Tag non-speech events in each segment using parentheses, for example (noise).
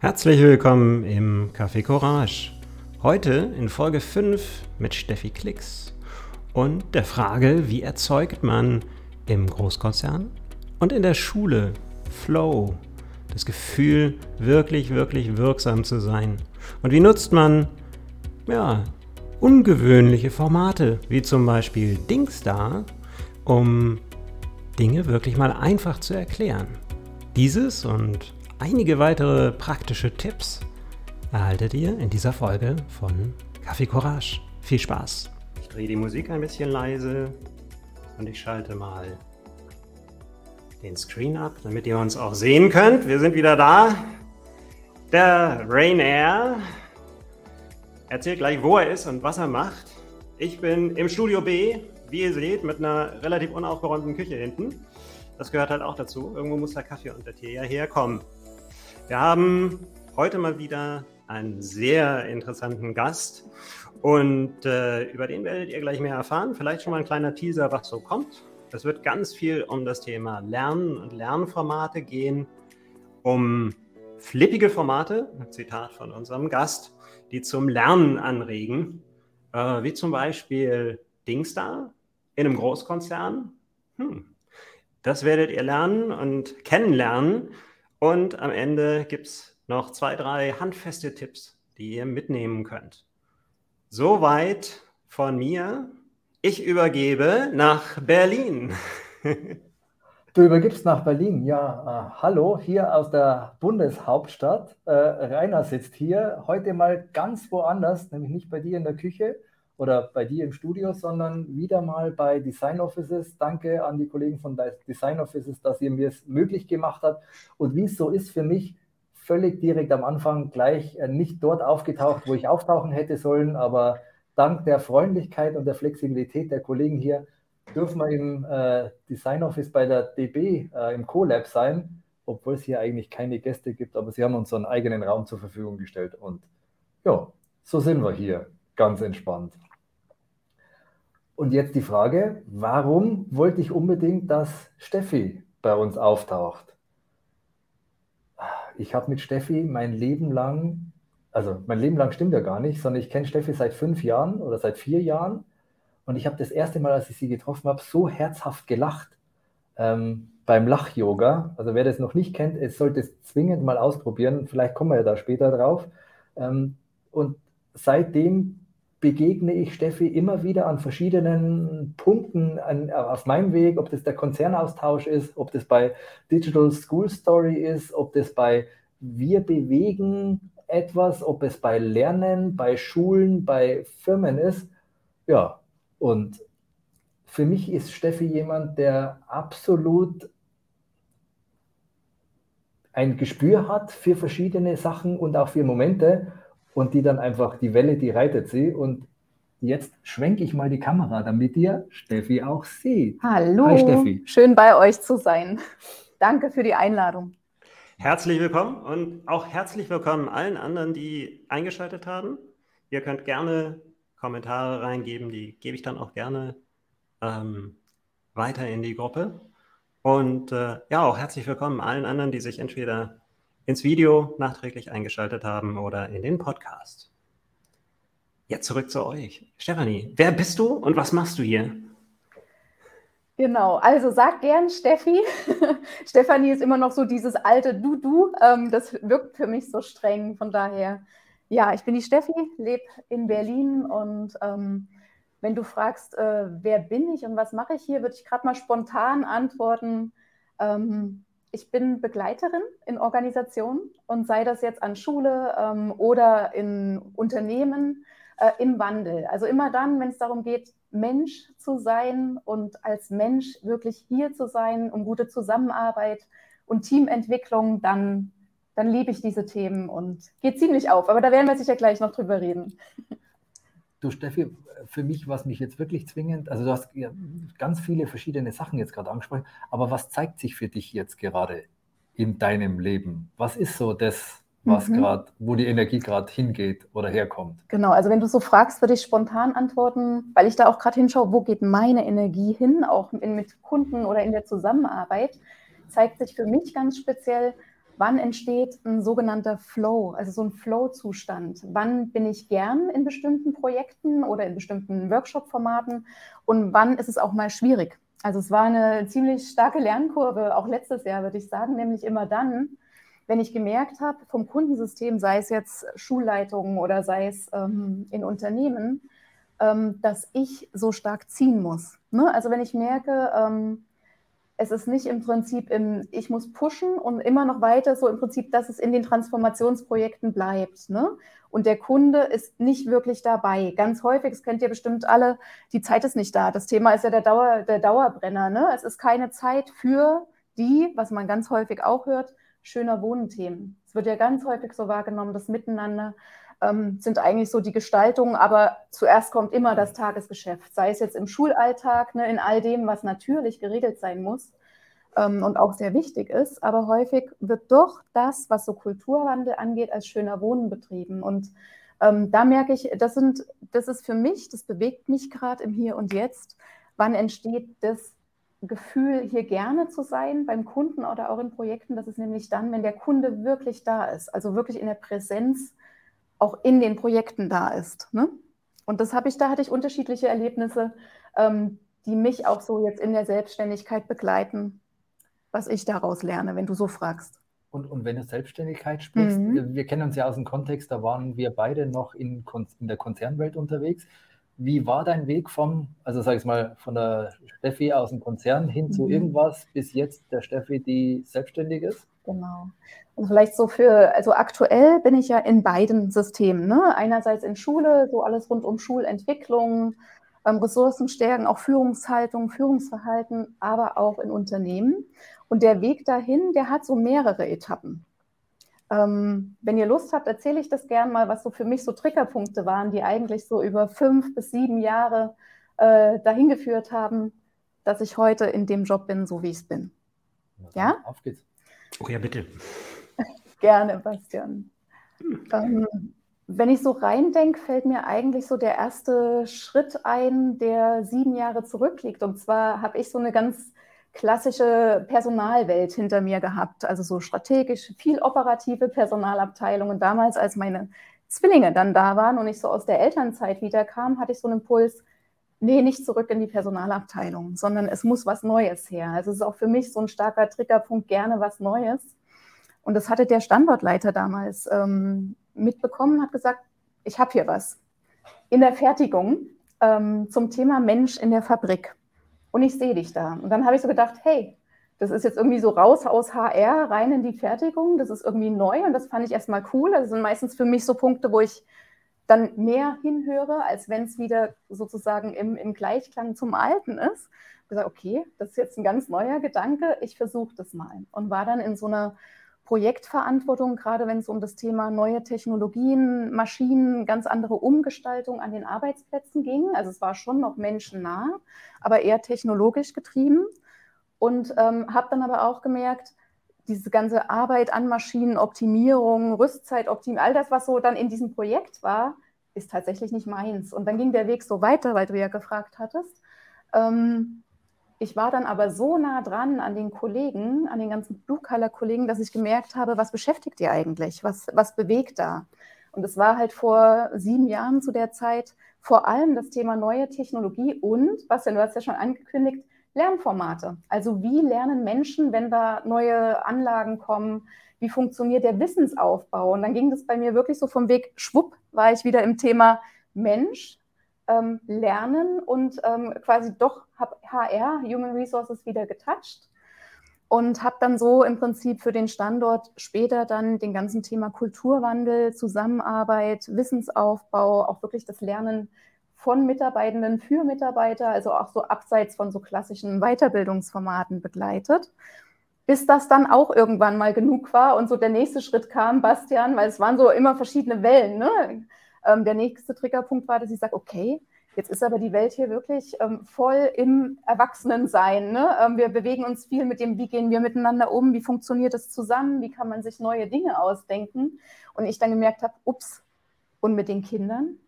Herzlich willkommen im Café Courage. Heute in Folge 5 mit Steffi Klicks und der Frage, wie erzeugt man im Großkonzern und in der Schule Flow, das Gefühl, wirklich, wirklich wirksam zu sein. Und wie nutzt man, ja, ungewöhnliche Formate, wie zum Beispiel Dingstar, um Dinge wirklich mal einfach zu erklären. Dieses und Einige weitere praktische Tipps erhaltet ihr in dieser Folge von Kaffee Courage. Viel Spaß! Ich drehe die Musik ein bisschen leise und ich schalte mal den Screen ab, damit ihr uns auch sehen könnt. Wir sind wieder da. Der Rainair erzählt gleich, wo er ist und was er macht. Ich bin im Studio B, wie ihr seht, mit einer relativ unaufgeräumten Küche hinten. Das gehört halt auch dazu. Irgendwo muss der Kaffee und der Tee ja herkommen. Wir haben heute mal wieder einen sehr interessanten Gast und äh, über den werdet ihr gleich mehr erfahren. Vielleicht schon mal ein kleiner Teaser, was so kommt. Es wird ganz viel um das Thema Lernen und Lernformate gehen, um flippige Formate, Zitat von unserem Gast, die zum Lernen anregen, äh, wie zum Beispiel Dingstar in einem Großkonzern. Hm. Das werdet ihr lernen und kennenlernen. Und am Ende gibt es noch zwei, drei handfeste Tipps, die ihr mitnehmen könnt. Soweit von mir. Ich übergebe nach Berlin. (laughs) Du übergibst nach Berlin, ja. Äh, hallo, hier aus der Bundeshauptstadt. Äh, Rainer sitzt hier, heute mal ganz woanders, nämlich nicht bei dir in der Küche oder bei dir im Studio, sondern wieder mal bei Design Offices. Danke an die Kollegen von Design Offices, dass ihr mir es möglich gemacht habt. Und wie es so ist für mich, völlig direkt am Anfang gleich äh, nicht dort aufgetaucht, wo ich auftauchen hätte sollen, aber dank der Freundlichkeit und der Flexibilität der Kollegen hier dürfen wir im äh, Design Office bei der DB äh, im CoLab sein, obwohl es hier eigentlich keine Gäste gibt, aber sie haben uns so einen eigenen Raum zur Verfügung gestellt und ja, so sind wir hier, ganz entspannt. Und jetzt die Frage, warum wollte ich unbedingt, dass Steffi bei uns auftaucht? Ich habe mit Steffi mein Leben lang, also mein Leben lang stimmt ja gar nicht, sondern ich kenne Steffi seit fünf Jahren oder seit vier Jahren und ich habe das erste Mal, als ich sie getroffen habe, so herzhaft gelacht ähm, beim Lach-Yoga. Also wer das noch nicht kennt, es sollte es zwingend mal ausprobieren. Vielleicht kommen wir ja da später drauf. Ähm, und seitdem begegne ich Steffi immer wieder an verschiedenen Punkten an, auf meinem Weg, ob das der Konzernaustausch ist, ob das bei Digital School Story ist, ob das bei Wir bewegen etwas, ob es bei Lernen, bei Schulen, bei Firmen ist. Ja, und für mich ist Steffi jemand, der absolut ein Gespür hat für verschiedene Sachen und auch für Momente und die dann einfach, die Welle, die reitet sie und jetzt schwenke ich mal die Kamera, damit ihr Steffi auch seht. Hallo, Hi, Steffi. schön bei euch zu sein. Danke für die Einladung. Herzlich willkommen und auch herzlich willkommen allen anderen, die eingeschaltet haben. Ihr könnt gerne Kommentare reingeben, die gebe ich dann auch gerne ähm, weiter in die Gruppe. Und äh, ja, auch herzlich willkommen allen anderen, die sich entweder ins Video nachträglich eingeschaltet haben oder in den Podcast. Jetzt zurück zu euch. Stefanie, wer bist du und was machst du hier? Genau, also sag gern Steffi. (laughs) Stefanie ist immer noch so dieses alte Du-Du. Ähm, das wirkt für mich so streng. Von daher ja, ich bin die Steffi, lebe in Berlin und ähm, wenn du fragst, äh, wer bin ich und was mache ich hier, würde ich gerade mal spontan antworten. Ähm, ich bin Begleiterin in Organisationen und sei das jetzt an Schule ähm, oder in Unternehmen äh, im Wandel. Also immer dann, wenn es darum geht, Mensch zu sein und als Mensch wirklich hier zu sein, um gute Zusammenarbeit und Teamentwicklung, dann dann liebe ich diese Themen und geht ziemlich auf. Aber da werden wir sicher gleich noch drüber reden. Du Steffi, für mich war es mich jetzt wirklich zwingend, also du hast ganz viele verschiedene Sachen jetzt gerade angesprochen, aber was zeigt sich für dich jetzt gerade in deinem Leben? Was ist so das, was mhm. gerade, wo die Energie gerade hingeht oder herkommt? Genau, also wenn du so fragst, würde ich spontan antworten, weil ich da auch gerade hinschaue, wo geht meine Energie hin, auch in, mit Kunden oder in der Zusammenarbeit, zeigt sich für mich ganz speziell, wann entsteht ein sogenannter Flow, also so ein Flow-Zustand? Wann bin ich gern in bestimmten Projekten oder in bestimmten Workshop-Formaten und wann ist es auch mal schwierig? Also es war eine ziemlich starke Lernkurve, auch letztes Jahr würde ich sagen, nämlich immer dann, wenn ich gemerkt habe, vom Kundensystem, sei es jetzt Schulleitungen oder sei es ähm, in Unternehmen, ähm, dass ich so stark ziehen muss. Ne? Also wenn ich merke, ähm, es ist nicht im Prinzip im, ich muss pushen und immer noch weiter so im Prinzip, dass es in den Transformationsprojekten bleibt. Ne? Und der Kunde ist nicht wirklich dabei. Ganz häufig, das kennt ihr bestimmt alle, die Zeit ist nicht da. Das Thema ist ja der, Dauer, der Dauerbrenner. Ne? Es ist keine Zeit für die, was man ganz häufig auch hört, schöner Wohnthemen. Es wird ja ganz häufig so wahrgenommen, das Miteinander ähm, sind eigentlich so die Gestaltungen, aber zuerst kommt immer das Tagesgeschäft, sei es jetzt im Schulalltag, ne, in all dem, was natürlich geregelt sein muss ähm, und auch sehr wichtig ist, aber häufig wird doch das, was so Kulturwandel angeht, als schöner Wohnen betrieben und ähm, da merke ich, das, sind, das ist für mich, das bewegt mich gerade im Hier und Jetzt. Wann entsteht das Gefühl, hier gerne zu sein beim Kunden oder auch in Projekten? Das ist nämlich dann, wenn der Kunde wirklich da ist, also wirklich in der Präsenz auch in den Projekten da ist. Ne? Und das habe ich, da hatte ich unterschiedliche Erlebnisse, ähm, die mich auch so jetzt in der Selbstständigkeit begleiten, was ich daraus lerne, wenn du so fragst. Und, und wenn du Selbstständigkeit sprichst, mhm. wir kennen uns ja aus dem Kontext, da waren wir beide noch in, in der Konzernwelt unterwegs. Wie war dein Weg vom, also sag ich mal, von der Steffi aus dem Konzern hin mhm. zu irgendwas bis jetzt der Steffi, die selbstständig ist? Genau. Also vielleicht so für, also aktuell bin ich ja in beiden Systemen. Ne? Einerseits in Schule, so alles rund um Schulentwicklung, ähm, Ressourcenstärken, auch Führungshaltung, Führungsverhalten, aber auch in Unternehmen. Und der Weg dahin, der hat so mehrere Etappen. Ähm, wenn ihr Lust habt, erzähle ich das gern mal, was so für mich so Triggerpunkte waren, die eigentlich so über fünf bis sieben Jahre äh, dahin geführt haben, dass ich heute in dem Job bin, so wie ich es bin. Ja? Auf geht's. Oh ja, bitte. Gerne, Bastian. Ähm, wenn ich so reindenke, fällt mir eigentlich so der erste Schritt ein, der sieben Jahre zurückliegt. Und zwar habe ich so eine ganz klassische Personalwelt hinter mir gehabt, also so strategisch, viel operative Personalabteilungen. Damals, als meine Zwillinge dann da waren und ich so aus der Elternzeit wiederkam, hatte ich so einen Impuls, nee, nicht zurück in die Personalabteilung, sondern es muss was Neues her. Also es ist auch für mich so ein starker Triggerpunkt, gerne was Neues. Und das hatte der Standortleiter damals ähm, mitbekommen, hat gesagt, ich habe hier was in der Fertigung ähm, zum Thema Mensch in der Fabrik. Und ich sehe dich da. Und dann habe ich so gedacht, hey, das ist jetzt irgendwie so raus aus HR, rein in die Fertigung. Das ist irgendwie neu und das fand ich erstmal cool. Das sind meistens für mich so Punkte, wo ich dann mehr hinhöre, als wenn es wieder sozusagen im, im Gleichklang zum Alten ist. Ich gesagt, okay, das ist jetzt ein ganz neuer Gedanke, ich versuche das mal. Und war dann in so einer Projektverantwortung, gerade wenn es um das Thema neue Technologien, Maschinen, ganz andere Umgestaltung an den Arbeitsplätzen ging. Also es war schon noch menschennah, aber eher technologisch getrieben. Und ähm, habe dann aber auch gemerkt, diese ganze Arbeit an Maschinenoptimierung, Rüstzeitoptimierung, all das, was so dann in diesem Projekt war, ist tatsächlich nicht meins. Und dann ging der Weg so weiter, weil du ja gefragt hattest. Ähm, ich war dann aber so nah dran an den Kollegen, an den ganzen Blue-Color-Kollegen, dass ich gemerkt habe, was beschäftigt ihr eigentlich? Was, was bewegt da? Und es war halt vor sieben Jahren zu der Zeit vor allem das Thema neue Technologie und, was du hast ja schon angekündigt, Lernformate. Also wie lernen Menschen, wenn da neue Anlagen kommen? Wie funktioniert der Wissensaufbau? Und dann ging das bei mir wirklich so vom Weg, schwupp, war ich wieder im Thema Mensch, ähm, Lernen und ähm, quasi doch habe HR, Human Resources, wieder getoucht und habe dann so im Prinzip für den Standort später dann den ganzen Thema Kulturwandel, Zusammenarbeit, Wissensaufbau, auch wirklich das Lernen von Mitarbeitenden für Mitarbeiter, also auch so abseits von so klassischen Weiterbildungsformaten begleitet, bis das dann auch irgendwann mal genug war und so der nächste Schritt kam, Bastian, weil es waren so immer verschiedene Wellen. Ne? Ähm, der nächste Triggerpunkt war, dass ich sage, okay, jetzt ist aber die Welt hier wirklich ähm, voll im Erwachsenensein. Ne? Ähm, wir bewegen uns viel mit dem, wie gehen wir miteinander um, wie funktioniert das zusammen, wie kann man sich neue Dinge ausdenken. Und ich dann gemerkt habe, ups, und mit den Kindern?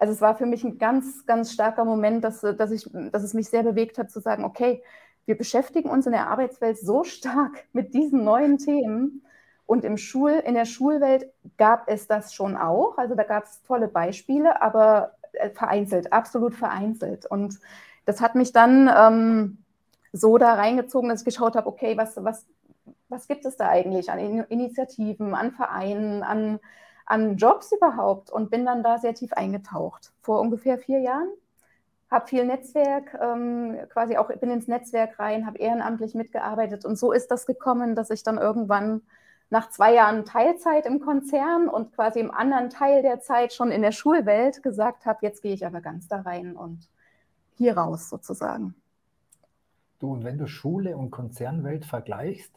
Also es war für mich ein ganz, ganz starker Moment, dass, dass, ich, dass es mich sehr bewegt hat, zu sagen, okay, wir beschäftigen uns in der Arbeitswelt so stark (laughs) mit diesen neuen Themen Und im Schul, in der Schulwelt gab es das schon auch. Also da gab es tolle Beispiele, aber äh, vereinzelt, absolut vereinzelt. Und das hat mich dann ähm, so da reingezogen, dass ich geschaut habe, okay, was, was, was gibt es da eigentlich an Initiativen, an Vereinen, an, an Jobs überhaupt? Und bin dann da sehr tief eingetaucht. Vor ungefähr vier Jahren habe viel Netzwerk, ähm, quasi auch bin ins Netzwerk rein, habe ehrenamtlich mitgearbeitet und so ist das gekommen, dass ich dann irgendwann nach zwei Jahren Teilzeit im Konzern und quasi im anderen Teil der Zeit schon in der Schulwelt gesagt habe, jetzt gehe ich aber ganz da rein und hier raus sozusagen. Du, und wenn du Schule und Konzernwelt vergleichst,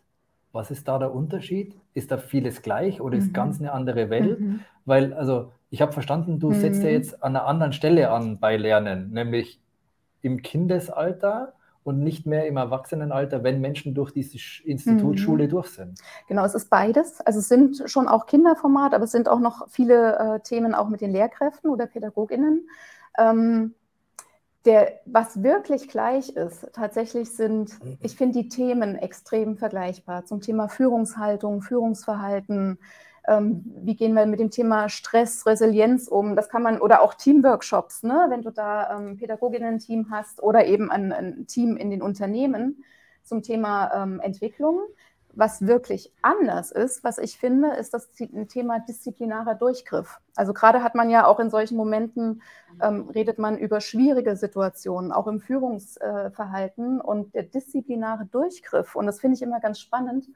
was ist da der Unterschied? Ist da vieles gleich oder ist mhm. ganz eine andere Welt? Mhm. Weil, also, ich habe verstanden, du mhm. setzt ja jetzt an einer anderen Stelle an bei Lernen, nämlich im Kindesalter und nicht mehr im Erwachsenenalter, wenn Menschen durch diese Institutsschule mhm. durch sind. Genau, es ist beides. Also es sind schon auch Kinderformat, aber es sind auch noch viele äh, Themen auch mit den Lehrkräften oder PädagogInnen. Ähm, der, was wirklich gleich ist, tatsächlich sind, mhm. ich finde die Themen extrem vergleichbar zum Thema Führungshaltung, Führungsverhalten, ähm, wie gehen wir mit dem Thema Stress, Resilienz um? Das kann man, oder auch Teamworkshops, ne? wenn du da ähm, Pädagoginnen-Team hast oder eben ein, ein, Team in den Unternehmen zum Thema ähm, Entwicklung. Was wirklich anders ist, was ich finde, ist das Thema disziplinarer Durchgriff. Also gerade hat man ja auch in solchen Momenten, ähm, redet man über schwierige Situationen, auch im Führungsverhalten und der disziplinare Durchgriff. Und das finde ich immer ganz spannend,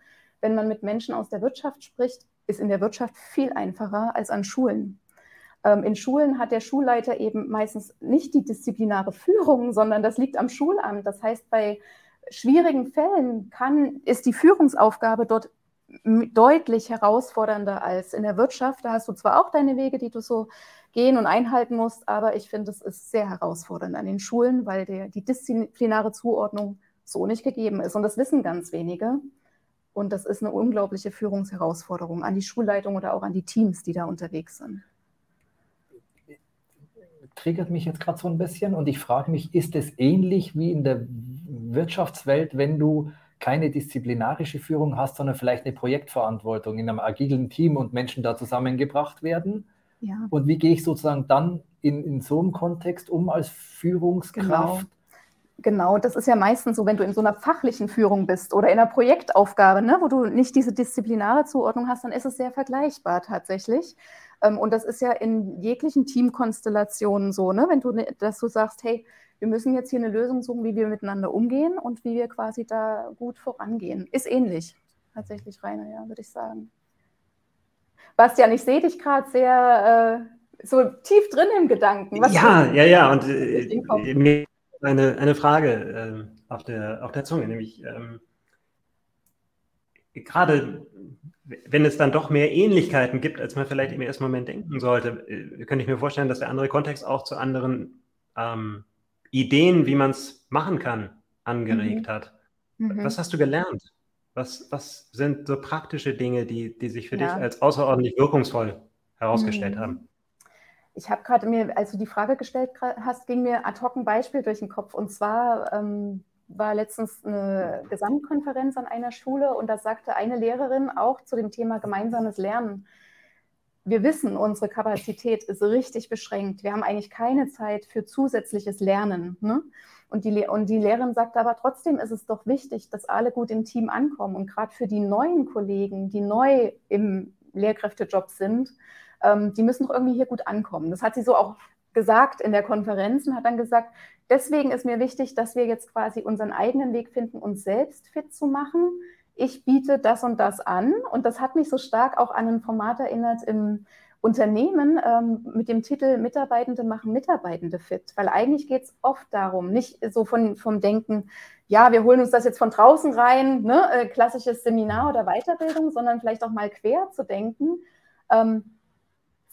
wenn man mit Menschen aus der Wirtschaft spricht, ist in der Wirtschaft viel einfacher als an Schulen. Ähm, in Schulen hat der Schulleiter eben meistens nicht die disziplinare Führung, sondern das liegt am Schulamt. Das heißt, bei schwierigen Fällen kann, ist die Führungsaufgabe dort deutlich herausfordernder als in der Wirtschaft. Da hast du zwar auch deine Wege, die du so gehen und einhalten musst, aber ich finde, es ist sehr herausfordernd an den Schulen, weil der, die disziplinare Zuordnung so nicht gegeben ist. Und das wissen ganz wenige. Und das ist eine unglaubliche Führungsherausforderung an die Schulleitung oder auch an die Teams, die da unterwegs sind. Triggert mich jetzt gerade so ein bisschen und ich frage mich, ist es ähnlich wie in der Wirtschaftswelt, wenn du keine disziplinarische Führung hast, sondern vielleicht eine Projektverantwortung in einem agilen Team und Menschen da zusammengebracht werden? Ja. Und wie gehe ich sozusagen dann in, in so einem Kontext um als Führungskraft? Genau Genau, das ist ja meistens so, wenn du in so einer fachlichen Führung bist oder in einer Projektaufgabe, ne, wo du nicht diese disziplinare Zuordnung hast, dann ist es sehr vergleichbar tatsächlich. Ähm, und das ist ja in jeglichen Teamkonstellationen so, ne, wenn du, dass du sagst, hey, wir müssen jetzt hier eine Lösung suchen, wie wir miteinander umgehen und wie wir quasi da gut vorangehen. Ist ähnlich, tatsächlich, Rainer, ja, würde ich sagen. Bastian, ich sehe dich gerade sehr äh, so tief drin im Gedanken. Was ja, ja, ja, und äh, mir eine, eine Frage äh, auf, der, auf der Zunge, nämlich ähm, gerade wenn es dann doch mehr Ähnlichkeiten gibt, als man vielleicht im ersten Moment denken sollte, äh, könnte ich mir vorstellen, dass der andere Kontext auch zu anderen ähm, Ideen, wie man es machen kann, angeregt mhm. hat. Mhm. Was hast du gelernt? Was, was sind so praktische Dinge, die, die sich für ja. dich als außerordentlich wirkungsvoll herausgestellt mhm. haben? Ich habe gerade mir, als du die Frage gestellt hast, ging mir ad hoc ein Beispiel durch den Kopf. Und zwar ähm, war letztens eine Gesamtkonferenz an einer Schule und da sagte eine Lehrerin auch zu dem Thema gemeinsames Lernen. Wir wissen, unsere Kapazität ist richtig beschränkt. Wir haben eigentlich keine Zeit für zusätzliches Lernen. Ne? Und, die, und die Lehrerin sagte aber trotzdem ist es doch wichtig, dass alle gut im Team ankommen. Und gerade für die neuen Kollegen, die neu im Lehrkräftejob sind, ähm, die müssen doch irgendwie hier gut ankommen. Das hat sie so auch gesagt in der Konferenz und hat dann gesagt, deswegen ist mir wichtig, dass wir jetzt quasi unseren eigenen Weg finden, uns selbst fit zu machen. Ich biete das und das an und das hat mich so stark auch an ein Format erinnert im Unternehmen ähm, mit dem Titel Mitarbeitende machen Mitarbeitende fit, weil eigentlich geht es oft darum, nicht so von, vom Denken, ja, wir holen uns das jetzt von draußen rein, ne, äh, klassisches Seminar oder Weiterbildung, sondern vielleicht auch mal quer zu denken. Ähm,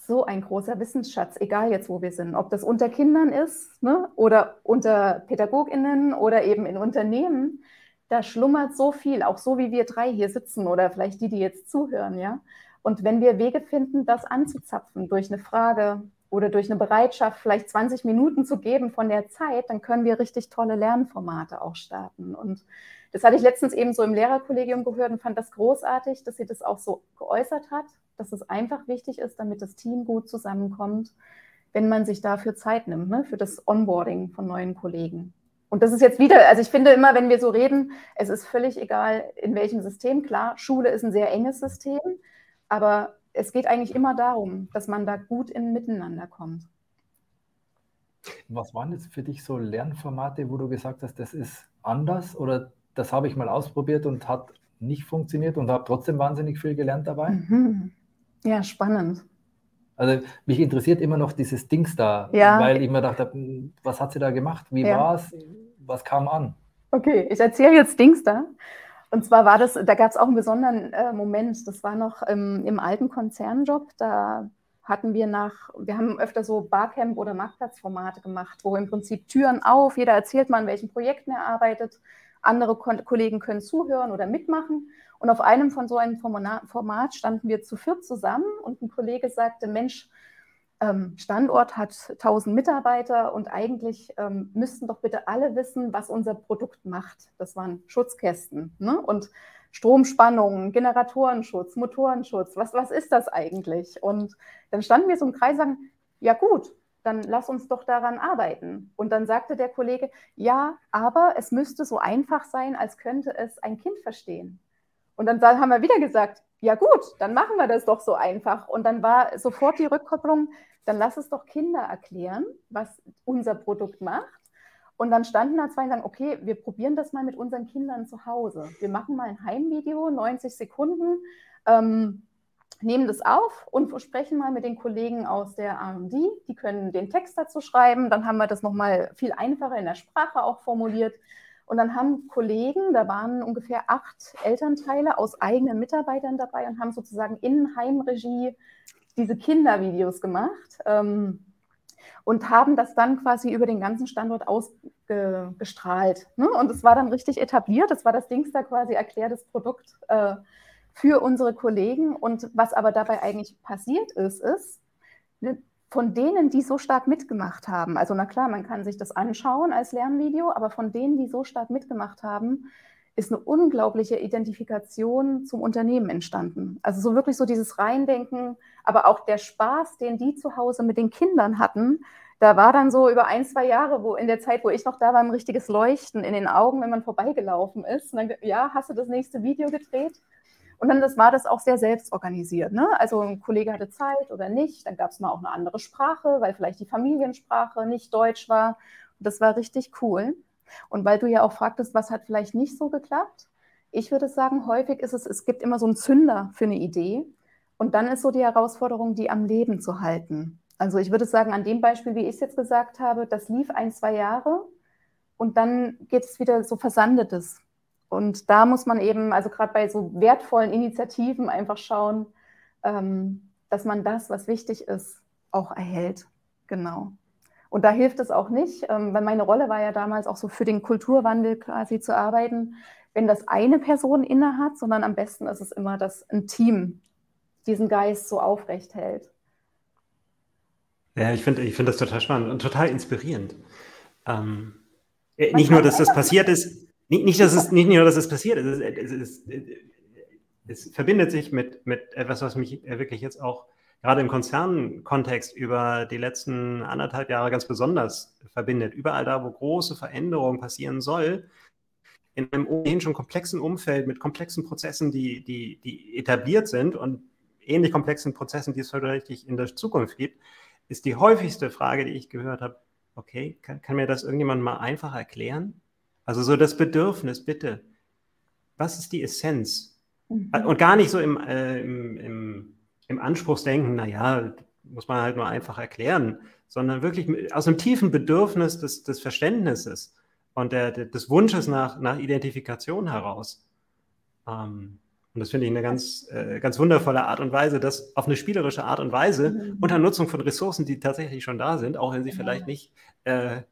so ein großer Wissensschatz, egal jetzt, wo wir sind, ob das unter Kindern ist ne, oder unter PädagogInnen oder eben in Unternehmen. Da schlummert so viel, auch so wie wir drei hier sitzen oder vielleicht die, die jetzt zuhören, ja. Und wenn wir Wege finden, das anzuzapfen durch eine Frage oder durch eine Bereitschaft, vielleicht 20 Minuten zu geben von der Zeit, dann können wir richtig tolle Lernformate auch starten. Und Das hatte ich letztens eben so im Lehrerkollegium gehört und fand das großartig, dass sie das auch so geäußert hat, dass es einfach wichtig ist, damit das Team gut zusammenkommt, wenn man sich dafür Zeit nimmt, ne, für das Onboarding von neuen Kollegen. Und das ist jetzt wieder, also ich finde immer, wenn wir so reden, es ist völlig egal, in welchem System. Klar, Schule ist ein sehr enges System, aber es geht eigentlich immer darum, dass man da gut in Miteinander kommt. Was waren jetzt für dich so Lernformate, wo du gesagt hast, das ist anders oder das habe ich mal ausprobiert und hat nicht funktioniert und habe trotzdem wahnsinnig viel gelernt dabei? Mhm. Ja, spannend. Also mich interessiert immer noch dieses Dings da, ja. weil ich mir dachte, hm, was hat sie da gemacht? Wie ja. war es? Was kam an? Okay, ich erzähle jetzt Dings da. Und zwar war das, da gab es auch einen besonderen äh, Moment. Das war noch ähm, im alten Konzernjob. Da hatten wir nach, wir haben öfter so Barcamp- oder Marktplatzformate gemacht, wo im Prinzip Türen auf, jeder erzählt mal, an welchen Projekten er arbeitet, andere Ko Kollegen können zuhören oder mitmachen. Und auf einem von so einem Format standen wir zu viert zusammen und ein Kollege sagte, Mensch, ähm, Standort hat 1000 Mitarbeiter und eigentlich ähm, müssten doch bitte alle wissen, was unser Produkt macht. Das waren Schutzkästen ne? und Stromspannungen, Generatorenschutz, Motorenschutz. Was, was ist das eigentlich? Und dann standen wir so im Kreis und sagen, ja gut, dann lass uns doch daran arbeiten. Und dann sagte der Kollege, ja, aber es müsste so einfach sein, als könnte es ein Kind verstehen. Und dann haben wir wieder gesagt, ja gut, dann machen wir das doch so einfach. Und dann war sofort die Rückkopplung, dann lass es doch Kinder erklären, was unser Produkt macht. Und dann standen da zwei und sagen, okay, wir probieren das mal mit unseren Kindern zu Hause. Wir machen mal ein Heimvideo, 90 Sekunden, ähm, nehmen das auf und sprechen mal mit den Kollegen aus der AMD. Die können den Text dazu schreiben. Dann haben wir das nochmal viel einfacher in der Sprache auch formuliert. Und dann haben Kollegen, da waren ungefähr acht Elternteile aus eigenen Mitarbeitern dabei und haben sozusagen in Heimregie diese Kindervideos gemacht ähm, und haben das dann quasi über den ganzen Standort ausgestrahlt. Ne? Und es war dann richtig etabliert. Das war das Dingster quasi erklärtes Produkt äh, für unsere Kollegen. Und was aber dabei eigentlich passiert ist, ist, ne, von denen, die so stark mitgemacht haben, also na klar, man kann sich das anschauen als Lernvideo, aber von denen, die so stark mitgemacht haben, ist eine unglaubliche Identifikation zum Unternehmen entstanden. Also so wirklich so dieses Reindenken, aber auch der Spaß, den die zu Hause mit den Kindern hatten, da war dann so über ein, zwei Jahre, wo in der Zeit, wo ich noch da war, ein richtiges Leuchten in den Augen, wenn man vorbeigelaufen ist. Und dann, ja, hast du das nächste Video gedreht? Und dann das war das auch sehr selbstorganisiert. Ne? Also ein Kollege hatte Zeit oder nicht. Dann gab es mal auch eine andere Sprache, weil vielleicht die Familiensprache nicht Deutsch war. Und das war richtig cool. Und weil du ja auch fragtest, was hat vielleicht nicht so geklappt? Ich würde sagen, häufig ist es, es gibt immer so einen Zünder für eine Idee. Und dann ist so die Herausforderung, die am Leben zu halten. Also ich würde sagen, an dem Beispiel, wie ich es jetzt gesagt habe, das lief ein, zwei Jahre und dann geht es wieder so versandetes. Und da muss man eben, also gerade bei so wertvollen Initiativen einfach schauen, ähm, dass man das, was wichtig ist, auch erhält. Genau. Und da hilft es auch nicht, ähm, weil meine Rolle war ja damals auch so für den Kulturwandel quasi zu arbeiten, wenn das eine Person innehat, sondern am besten ist es immer, dass ein Team diesen Geist so aufrecht hält. Ja, ich finde ich find das total spannend und total inspirierend. Ähm, nicht nur, dass das passiert ist, nicht, nicht, dass es, nicht nur, dass es passiert ist, es, es, es, verbindet sich mit, mit etwas, was mich wirklich jetzt auch gerade im Konzernkontext über die letzten anderthalb Jahre ganz besonders verbindet. Überall da, wo große Veränderungen passieren soll, in einem ohnehin schon komplexen Umfeld mit komplexen Prozessen, die, die, die etabliert sind und ähnlich komplexen Prozessen, die es richtig in der Zukunft gibt, ist die häufigste Frage, die ich gehört habe, okay, kann, kann mir das irgendjemand mal einfach erklären? Also so das Bedürfnis, bitte. Was ist die Essenz? Mhm. Und gar nicht so im, äh, im, im, im Anspruchsdenken, naja, muss man halt nur einfach erklären, sondern wirklich aus einem tiefen Bedürfnis des, des Verständnisses und der, des Wunsches nach, nach Identifikation heraus. Ähm, und das finde ich eine ganz, äh, ganz wundervolle Art und Weise, das auf eine spielerische Art und Weise mhm. unter Nutzung von Ressourcen, die tatsächlich schon da sind, auch wenn sie ja. vielleicht nicht äh, äh,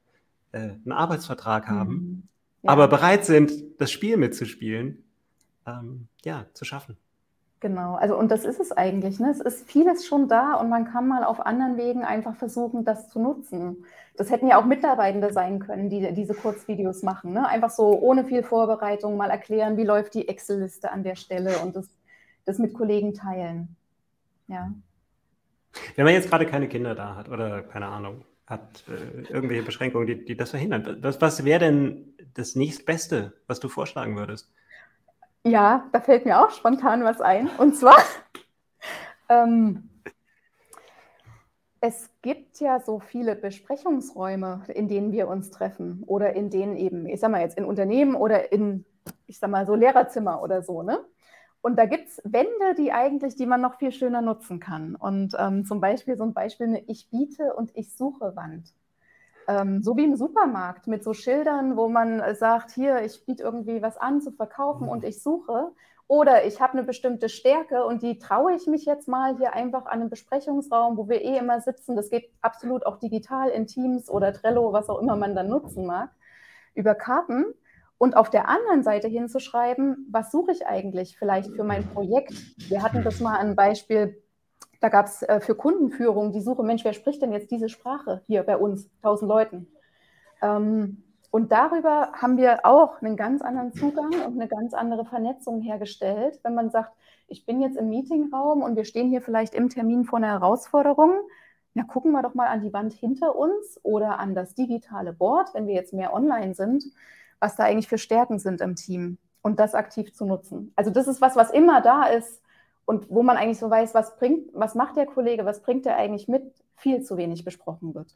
einen Arbeitsvertrag haben, aber bereit sind, das Spiel mitzuspielen, ähm, ja, zu schaffen. Genau, also und das ist es eigentlich. Ne? Es ist vieles schon da und man kann mal auf anderen Wegen einfach versuchen, das zu nutzen. Das hätten ja auch Mitarbeitende sein können, die diese Kurzvideos machen. Ne? Einfach so ohne viel Vorbereitung mal erklären, wie läuft die Excel-Liste an der Stelle und das, das mit Kollegen teilen. Ja. Wenn man jetzt gerade keine Kinder da hat oder keine Ahnung, hat äh, irgendwelche Beschränkungen, die, die das verhindern, was, was wäre denn das nächstbeste, was du vorschlagen würdest? Ja, da fällt mir auch spontan was ein. Und zwar, (laughs) ähm, es gibt ja so viele Besprechungsräume, in denen wir uns treffen oder in denen eben, ich sag mal jetzt in Unternehmen oder in, ich sag mal so Lehrerzimmer oder so, ne? Und da gibt es Wände, die eigentlich, die man noch viel schöner nutzen kann. Und ähm, zum Beispiel so ein Beispiel eine Ich biete und ich suche Wand. Ähm, so wie im Supermarkt mit so Schildern, wo man sagt, hier, ich biete irgendwie was an zu verkaufen und ich suche. Oder ich habe eine bestimmte Stärke und die traue ich mich jetzt mal hier einfach an einem Besprechungsraum, wo wir eh immer sitzen. Das geht absolut auch digital in Teams oder Trello, was auch immer man dann nutzen mag, über Karten und auf der anderen Seite hinzuschreiben, was suche ich eigentlich vielleicht für mein Projekt? Wir hatten das mal ein Beispiel, da gab es äh, für Kundenführung die Suche, Mensch, wer spricht denn jetzt diese Sprache hier bei uns, 1000 Leuten? Ähm, und darüber haben wir auch einen ganz anderen Zugang und eine ganz andere Vernetzung hergestellt, wenn man sagt, ich bin jetzt im Meetingraum und wir stehen hier vielleicht im Termin vor einer Herausforderung. Na, gucken wir doch mal an die Wand hinter uns oder an das digitale Board, wenn wir jetzt mehr online sind was da eigentlich für Stärken sind im Team und das aktiv zu nutzen. Also das ist was, was immer da ist und wo man eigentlich so weiß, was bringt, was macht der Kollege, was bringt er eigentlich mit, viel zu wenig besprochen wird.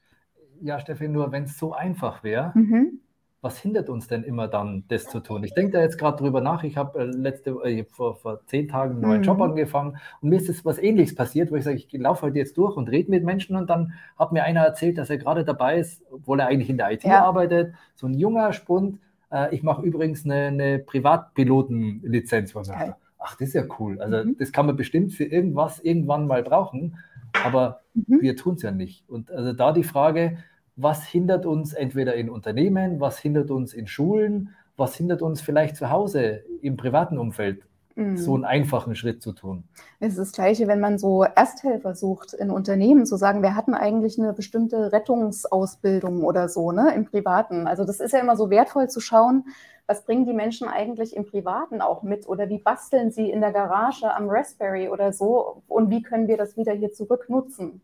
Ja, Steffi, nur wenn es so einfach wäre, mhm. was hindert uns denn immer dann, das zu tun? Ich denke da jetzt gerade drüber nach. Ich habe äh, letzte äh, vor, vor zehn Tagen einen neuen mhm. Job angefangen und mir ist es was Ähnliches passiert, wo ich sage, ich laufe heute jetzt durch und rede mit Menschen und dann hat mir einer erzählt, dass er gerade dabei ist, obwohl er eigentlich in der IT ja. arbeitet, so ein junger Spund, äh, ich mache übrigens eine, eine Privatpilotenlizenz von mir. Ach, das ist ja cool. Also mhm. das kann man bestimmt für irgendwas irgendwann mal brauchen, aber mhm. wir tun es ja nicht. Und also da die Frage, was hindert uns entweder in Unternehmen, was hindert uns in Schulen, was hindert uns vielleicht zu Hause im privaten Umfeld so einen mhm. einfachen Schritt zu tun. Es ist das Gleiche, wenn man so Ersthelfer sucht in Unternehmen, zu sagen, wir hatten eigentlich eine bestimmte Rettungsausbildung oder so, ne, im Privaten. Also das ist ja immer so wertvoll zu schauen, was bringen die Menschen eigentlich im Privaten auch mit oder wie basteln sie in der Garage am Raspberry oder so und wie können wir das wieder hier zurück nutzen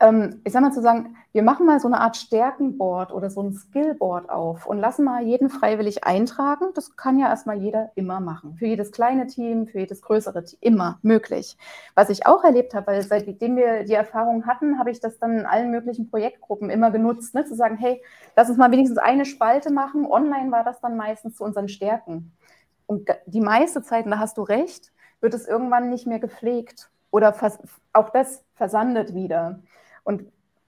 ähm, ich sag mal zu sagen, wir machen mal so eine Art Stärkenboard oder so ein Skillboard auf und lassen mal jeden freiwillig eintragen. Das kann ja erstmal jeder immer machen. Für jedes kleine Team, für jedes größere Team, immer möglich. Was ich auch erlebt habe, weil seitdem wir die Erfahrung hatten, habe ich das dann in allen möglichen Projektgruppen immer genutzt, ne? zu sagen, hey, lass uns mal wenigstens eine Spalte machen. Online war das dann meistens zu unseren Stärken. Und die meiste Zeit, und da hast du recht, wird es irgendwann nicht mehr gepflegt oder auch das versandet wieder. Und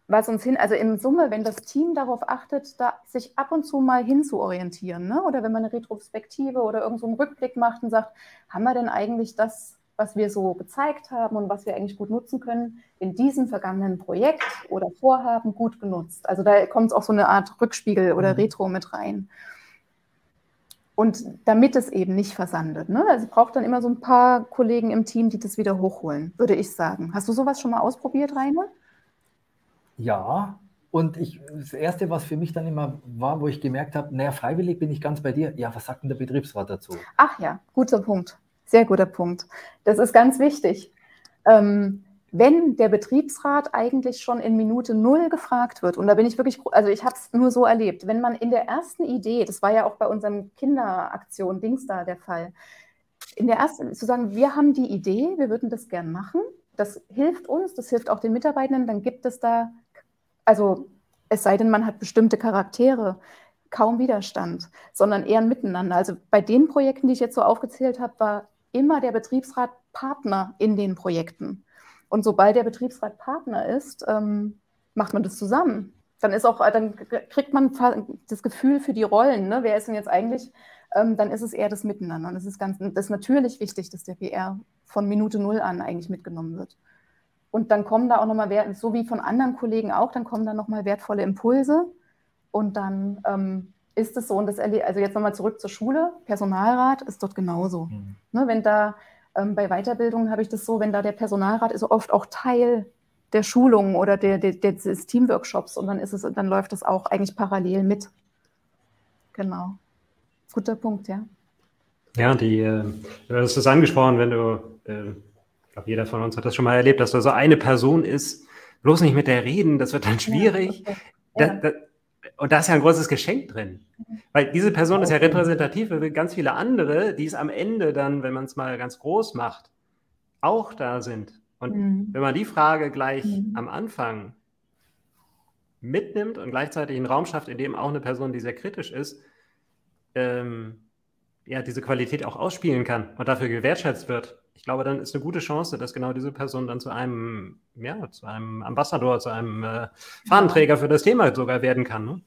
was uns hin, also in Summe, wenn das Team darauf achtet, da sich ab und zu mal hinzuorientieren, ne? oder wenn man eine Retrospektive oder irgendeinen so Rückblick macht und sagt, haben wir denn eigentlich das, was wir so gezeigt haben und was wir eigentlich gut nutzen können, in diesem vergangenen Projekt oder Vorhaben gut genutzt? Also da kommt auch so eine Art Rückspiegel oder mhm. Retro mit rein. Und damit es eben nicht versandet. Ne? Also braucht dann immer so ein paar Kollegen im Team, die das wieder hochholen, würde ich sagen. Hast du sowas schon mal ausprobiert, Rainer? Ja, und ich, das Erste, was für mich dann immer war, wo ich gemerkt habe, naja, freiwillig bin ich ganz bei dir. Ja, was sagt denn der Betriebsrat dazu? Ach ja, guter Punkt. Sehr guter Punkt. Das ist ganz wichtig. Ähm, wenn der Betriebsrat eigentlich schon in Minute null gefragt wird, und da bin ich wirklich, also ich habe es nur so erlebt, wenn man in der ersten Idee, das war ja auch bei unserem Kinderaktion Dings da der Fall, in der ersten, zu sagen, wir haben die Idee, wir würden das gern machen, das hilft uns, das hilft auch den Mitarbeitenden, dann gibt es da also es sei denn, man hat bestimmte Charaktere, kaum Widerstand, sondern eher ein Miteinander. Also bei den Projekten, die ich jetzt so aufgezählt habe, war immer der Betriebsrat Partner in den Projekten. Und sobald der Betriebsrat Partner ist, ähm, macht man das zusammen. Dann ist auch, dann kriegt man das Gefühl für die Rollen. Ne? Wer ist denn jetzt eigentlich? Ähm, dann ist es eher das Miteinander. Und es ist ganz, das ist natürlich wichtig, dass der PR von Minute Null an eigentlich mitgenommen wird. Und dann kommen da auch nochmal, so wie von anderen Kollegen auch, dann kommen da nochmal wertvolle Impulse. Und dann ähm, ist es so, und das also jetzt nochmal zurück zur Schule, Personalrat ist dort genauso. Mhm. Ne, wenn da Ähm, bei Weiterbildungen habe ich das so, wenn da der Personalrat ist, oft auch Teil der Schulung oder der, der, des Teamworkshops und dann ist es, dann läuft das auch eigentlich parallel mit. Genau. Guter Punkt, ja. Ja, die, äh, du hast es angesprochen, wenn du, äh, glaube, jeder von uns hat das schon mal erlebt, dass da so eine Person ist, bloß nicht mit der reden, das wird dann schwierig. Ja, okay. ja. Da, da, und da ist ja ein großes Geschenk drin. Weil diese Person ist ja repräsentativ für ganz viele andere, die es am Ende dann, wenn man es mal ganz groß macht, auch da sind. Und mhm. wenn man die Frage gleich mhm. am Anfang mitnimmt und gleichzeitig einen Raum schafft, in dem auch eine Person, die sehr kritisch ist, ähm, ja, diese Qualität auch ausspielen kann und dafür gewertschätzt wird, ich glaube, dann ist eine gute Chance, dass genau diese Person dann zu einem, ja, zu einem Ambassador, zu einem äh, Fahnenträger für das Thema sogar werden kann. Ne?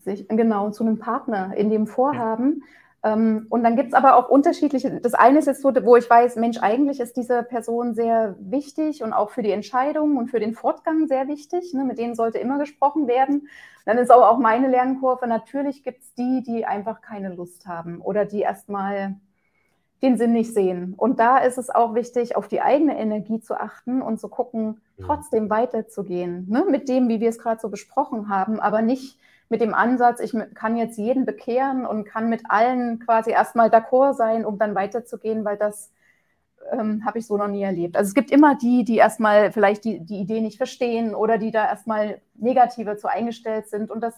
Sich, genau, zu einem Partner in dem Vorhaben. Ja. Ähm, und dann gibt es aber auch unterschiedliche. Das eine ist jetzt so, wo ich weiß, Mensch, eigentlich ist diese Person sehr wichtig und auch für die Entscheidung und für den Fortgang sehr wichtig. Ne? Mit denen sollte immer gesprochen werden. Dann ist aber auch meine Lernkurve. Natürlich gibt es die, die einfach keine Lust haben oder die erstmal den Sinn nicht sehen. Und da ist es auch wichtig, auf die eigene Energie zu achten und zu gucken, mhm. trotzdem weiterzugehen. Ne? Mit dem, wie wir es gerade so besprochen haben, aber nicht mit dem Ansatz, ich kann jetzt jeden bekehren und kann mit allen quasi erstmal d'accord sein, um dann weiterzugehen, weil das ähm, habe ich so noch nie erlebt. Also es gibt immer die, die erstmal vielleicht die, die Idee nicht verstehen oder die da erstmal negativer zu eingestellt sind. Und das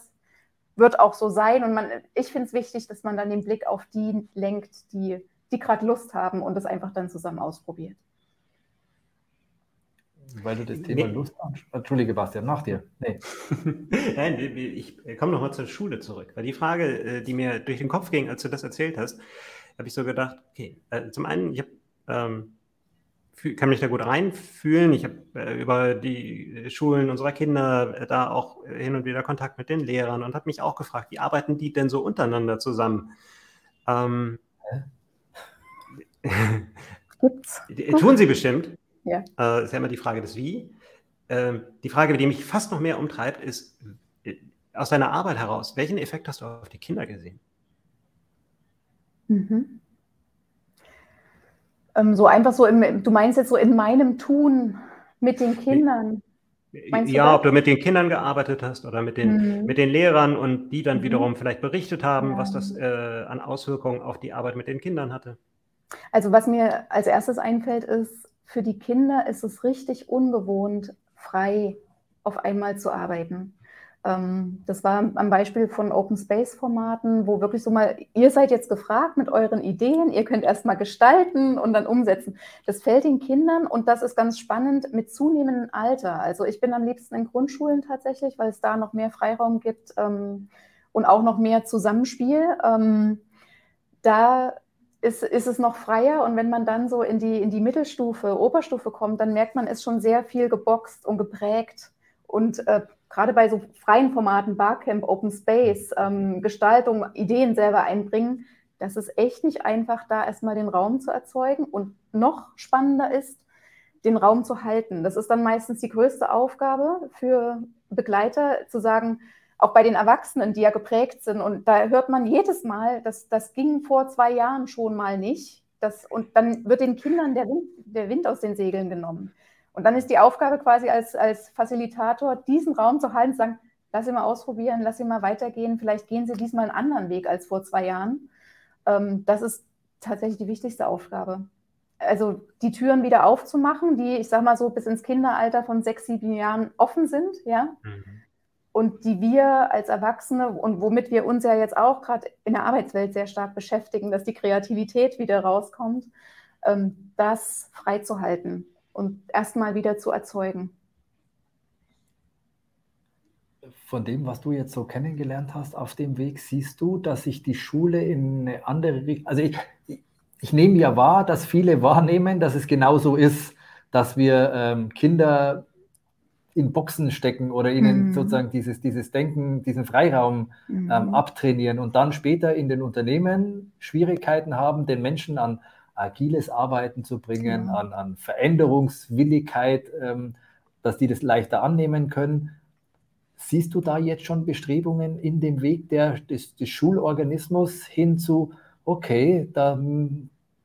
wird auch so sein. Und man, ich finde es wichtig, dass man dann den Blick auf die lenkt, die die gerade Lust haben und das einfach dann zusammen ausprobiert. Weil du das Thema nee. Lust ansprichst. Entschuldige, Bastian, nach dir. Nee. (laughs) Nein, ich komme nochmal zur Schule zurück. Weil die Frage, äh, die mir durch den Kopf ging, als du das erzählt hast, habe ich so gedacht, okay, äh, zum einen, ich hab, ähm, kann mich da gut reinfühlen. Ich habe äh, über die Schulen unserer Kinder äh, da auch hin und wieder Kontakt mit den Lehrern und habe mich auch gefragt, wie arbeiten die denn so untereinander zusammen? Ähm, Gibt's? Tun sie bestimmt. Ja. Äh, ist ja immer die Frage des Wie. Ähm, die Frage, die mich fast noch mehr umtreibt, ist äh, aus deiner Arbeit heraus, welchen Effekt hast du auf die Kinder gesehen? Mhm. Ähm, so einfach so, im, du meinst jetzt so in meinem Tun mit den Kindern. ja, ob du mit den Kindern gearbeitet hast oder mit den, mhm. mit den Lehrern und die dann mhm. wiederum vielleicht berichtet haben, ja. was das äh, an Auswirkungen auf die Arbeit mit den Kindern hatte. Also was mir als erstes einfällt, ist, für die Kinder ist es richtig ungewohnt, frei auf einmal zu arbeiten. Ähm, das war am Beispiel von Open Space Formaten, wo wirklich so mal, ihr seid jetzt gefragt mit euren Ideen, ihr könnt erstmal gestalten und dann umsetzen. Das fällt den Kindern und das ist ganz spannend mit zunehmendem Alter. Also ich bin am liebsten in Grundschulen tatsächlich, weil es da noch mehr Freiraum gibt ähm, und auch noch mehr Zusammenspiel. Ähm, da ist, ist es noch freier und wenn man dann so in die, in die Mittelstufe, Oberstufe kommt, dann merkt man, ist schon sehr viel geboxt und geprägt. Und äh, gerade bei so freien Formaten, Barcamp, Open Space, ähm, Gestaltung, Ideen selber einbringen, das ist echt nicht einfach, da erstmal den Raum zu erzeugen. Und noch spannender ist, den Raum zu halten. Das ist dann meistens die größte Aufgabe für Begleiter, zu sagen, auch bei den Erwachsenen, die ja geprägt sind. Und da hört man jedes Mal, dass das ging vor zwei Jahren schon mal nicht. Das, und dann wird den Kindern der Wind, der Wind aus den Segeln genommen. Und dann ist die Aufgabe quasi als, als Facilitator, diesen Raum zu halten, zu sagen, lass sie mal ausprobieren, lass sie mal weitergehen, vielleicht gehen sie diesmal einen anderen Weg als vor zwei Jahren. Ähm, das ist tatsächlich die wichtigste Aufgabe. Also die Türen wieder aufzumachen, die, ich sage mal so, bis ins Kinderalter von sechs, sieben Jahren offen sind, ja. Mhm und die wir als Erwachsene und womit wir uns ja jetzt auch gerade in der Arbeitswelt sehr stark beschäftigen, dass die Kreativität wieder rauskommt, ähm, das freizuhalten und erstmal wieder zu erzeugen. Von dem, was du jetzt so kennengelernt hast auf dem Weg, siehst du, dass sich die Schule in eine andere Richtung, also ich, ich nehme ja wahr, dass viele wahrnehmen, dass es genauso ist, dass wir ähm, Kinder in Boxen stecken oder ihnen mhm. sozusagen dieses, dieses Denken, diesen Freiraum ähm, mhm. ähm, abtrainieren und dann später in den Unternehmen Schwierigkeiten haben, den Menschen an agiles Arbeiten zu bringen, ja. an, an Veränderungswilligkeit, ähm, dass die das leichter annehmen können. Siehst du da jetzt schon Bestrebungen in dem Weg der, des, des Schulorganismus hin zu, okay, da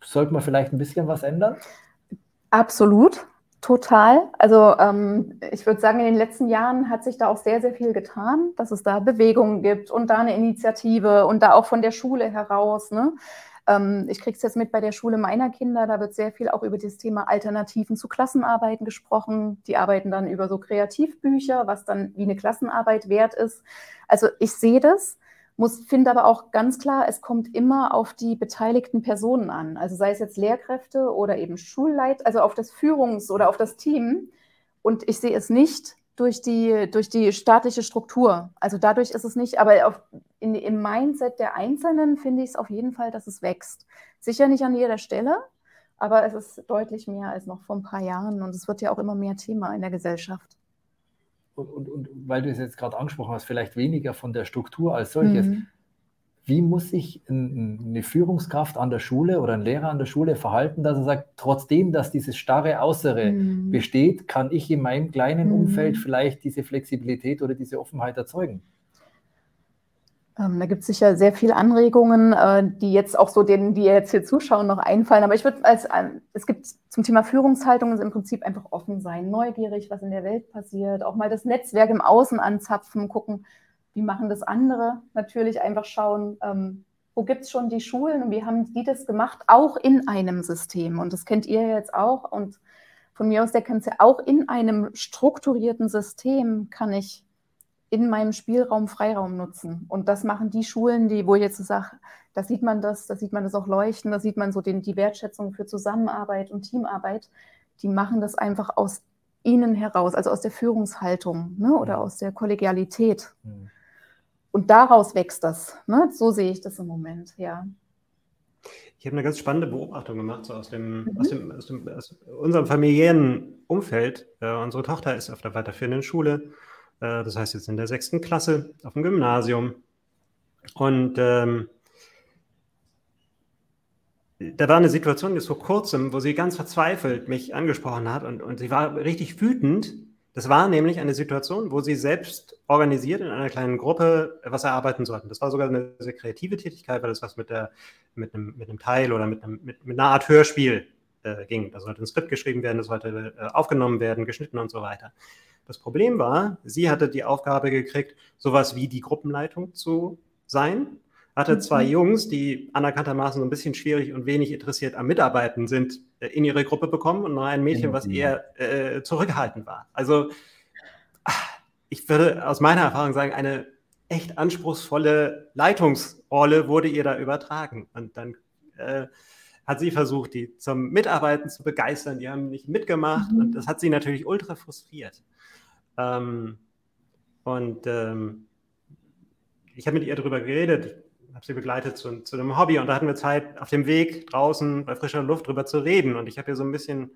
sollte man vielleicht ein bisschen was ändern? Absolut. Total. Also ähm, ich würde sagen, in den letzten Jahren hat sich da auch sehr, sehr viel getan, dass es da Bewegungen gibt und da eine Initiative und da auch von der Schule heraus. Ne? Ähm, ich kriege es jetzt mit bei der Schule meiner Kinder, da wird sehr viel auch über das Thema Alternativen zu Klassenarbeiten gesprochen. Die arbeiten dann über so Kreativbücher, was dann wie eine Klassenarbeit wert ist. Also ich sehe das muss, finde aber auch ganz klar, es kommt immer auf die beteiligten Personen an. Also sei es jetzt Lehrkräfte oder eben Schulleit, also auf das Führungs- oder auf das Team. Und ich sehe es nicht durch die, durch die staatliche Struktur. Also dadurch ist es nicht, aber auf, in, im Mindset der Einzelnen finde ich es auf jeden Fall, dass es wächst. Sicher nicht an jeder Stelle, aber es ist deutlich mehr als noch vor ein paar Jahren und es wird ja auch immer mehr Thema in der Gesellschaft und, und, und weil du es jetzt gerade angesprochen hast, vielleicht weniger von der Struktur als solches. Mhm. Wie muss sich eine Führungskraft an der Schule oder ein Lehrer an der Schule verhalten, dass er sagt, trotzdem, dass dieses starre Äußere mhm. besteht, kann ich in meinem kleinen mhm. Umfeld vielleicht diese Flexibilität oder diese Offenheit erzeugen? Ähm, da gibt es sicher sehr viele Anregungen, äh, die jetzt auch so denen, die jetzt hier zuschauen, noch einfallen. Aber ich würde als, äh, es gibt zum Thema Führungshaltung im Prinzip einfach offen sein, neugierig, was in der Welt passiert, auch mal das Netzwerk im Außen anzapfen, gucken, wie machen das andere. Natürlich einfach schauen, ähm, wo gibt es schon die Schulen und wie haben die das gemacht, auch in einem System. Und das kennt ihr jetzt auch. Und von mir aus, der kennt ja auch in einem strukturierten System, kann ich in meinem Spielraum Freiraum nutzen. Und das machen die Schulen, die, wo ich jetzt so sage, da sieht man das, da sieht man das auch leuchten, da sieht man so den, die Wertschätzung für Zusammenarbeit und Teamarbeit. Die machen das einfach aus ihnen heraus, also aus der Führungshaltung ne, oder ja. aus der Kollegialität. Ja. Und daraus wächst das. Ne? So sehe ich das im Moment, ja. Ich habe eine ganz spannende Beobachtung gemacht, so aus, dem, mhm. aus, dem, aus, dem, aus unserem familiären Umfeld. Äh, unsere Tochter ist auf der weiterführenden Schule äh, das heißt jetzt in der sechsten Klasse auf dem Gymnasium. Und ähm, da war eine Situation jetzt vor kurzem, wo sie ganz verzweifelt mich angesprochen hat und, und sie war richtig wütend. Das war nämlich eine Situation, wo sie selbst organisiert in einer kleinen Gruppe was erarbeiten sollten. Das war sogar eine sehr kreative Tätigkeit, weil das was mit, der, mit, einem, mit einem Teil oder mit, einem, mit, mit einer Art Hörspiel äh, ging. Da sollte ein Skript geschrieben werden, das sollte äh, aufgenommen werden, geschnitten und so weiter. Das Problem war, sie hatte die Aufgabe gekriegt, sowas wie die Gruppenleitung zu sein. Hatte mhm. zwei Jungs, die anerkanntermaßen so ein bisschen schwierig und wenig interessiert am Mitarbeiten sind, äh, in ihre Gruppe bekommen und noch ein Mädchen, was eher äh, zurückhaltend war. Also ich würde aus meiner Erfahrung sagen, eine echt anspruchsvolle Leitungsrolle wurde ihr da übertragen. Und dann äh, hat sie versucht, die zum Mitarbeiten zu begeistern. Die haben nicht mitgemacht mhm. und das hat sie natürlich ultra frustriert. Ähm, und ähm, ich habe mit ihr darüber geredet, habe sie begleitet zu, zu, einem Hobby und da hatten wir Zeit, auf dem Weg draußen bei frischer Luft darüber zu reden. Und ich habe ihr so ein bisschen,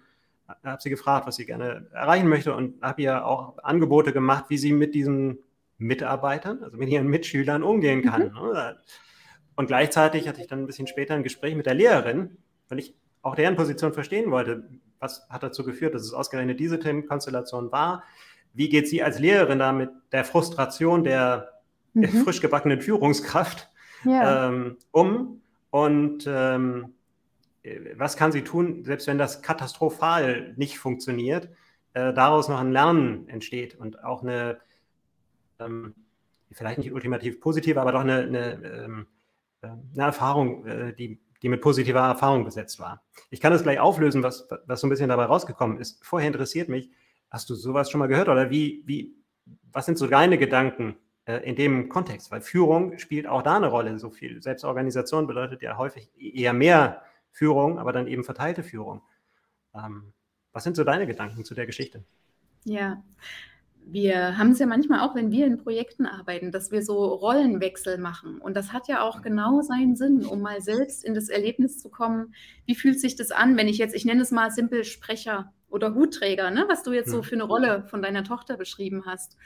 habe sie gefragt, was sie gerne erreichen möchte und habe ihr auch Angebote gemacht, wie sie mit diesen Mitarbeitern, also mit ihren Mitschülern umgehen kann. Mhm. Und gleichzeitig hatte ich dann ein bisschen später ein Gespräch mit der Lehrerin, weil ich auch deren Position verstehen wollte. Was hat dazu geführt, dass es ausgerechnet diese Themenkonstellation war? Wie geht sie als Lehrerin da mit der Frustration der, mhm. frisch gebackenen Führungskraft ja. ähm, um? Und ähm, was kann sie tun, selbst wenn das katastrophal nicht funktioniert, äh, daraus noch ein Lernen entsteht und auch eine, ähm, vielleicht nicht ultimativ positive, aber doch eine, eine, ähm, äh, eine Erfahrung, äh, die, die mit positiver Erfahrung besetzt war. Ich kann das gleich auflösen, was, was so ein bisschen dabei rausgekommen ist. Vorher interessiert mich, Hast du sowas schon mal gehört oder wie, wie, was sind so deine Gedanken äh, in dem Kontext? Weil Führung spielt auch da eine Rolle so viel. Selbstorganisation bedeutet ja häufig eher mehr Führung, aber dann eben verteilte Führung. Ähm, was sind so deine Gedanken zu der Geschichte? Ja, wir haben es ja manchmal auch, wenn wir in Projekten arbeiten, dass wir so Rollenwechsel machen. Und das hat ja auch genau seinen Sinn, um mal selbst in das Erlebnis zu kommen. Wie fühlt sich das an, wenn ich jetzt, ich nenne es mal simpel Sprecher oder Hutträger, ne, was du jetzt so für eine Rolle von deiner Tochter beschrieben hast.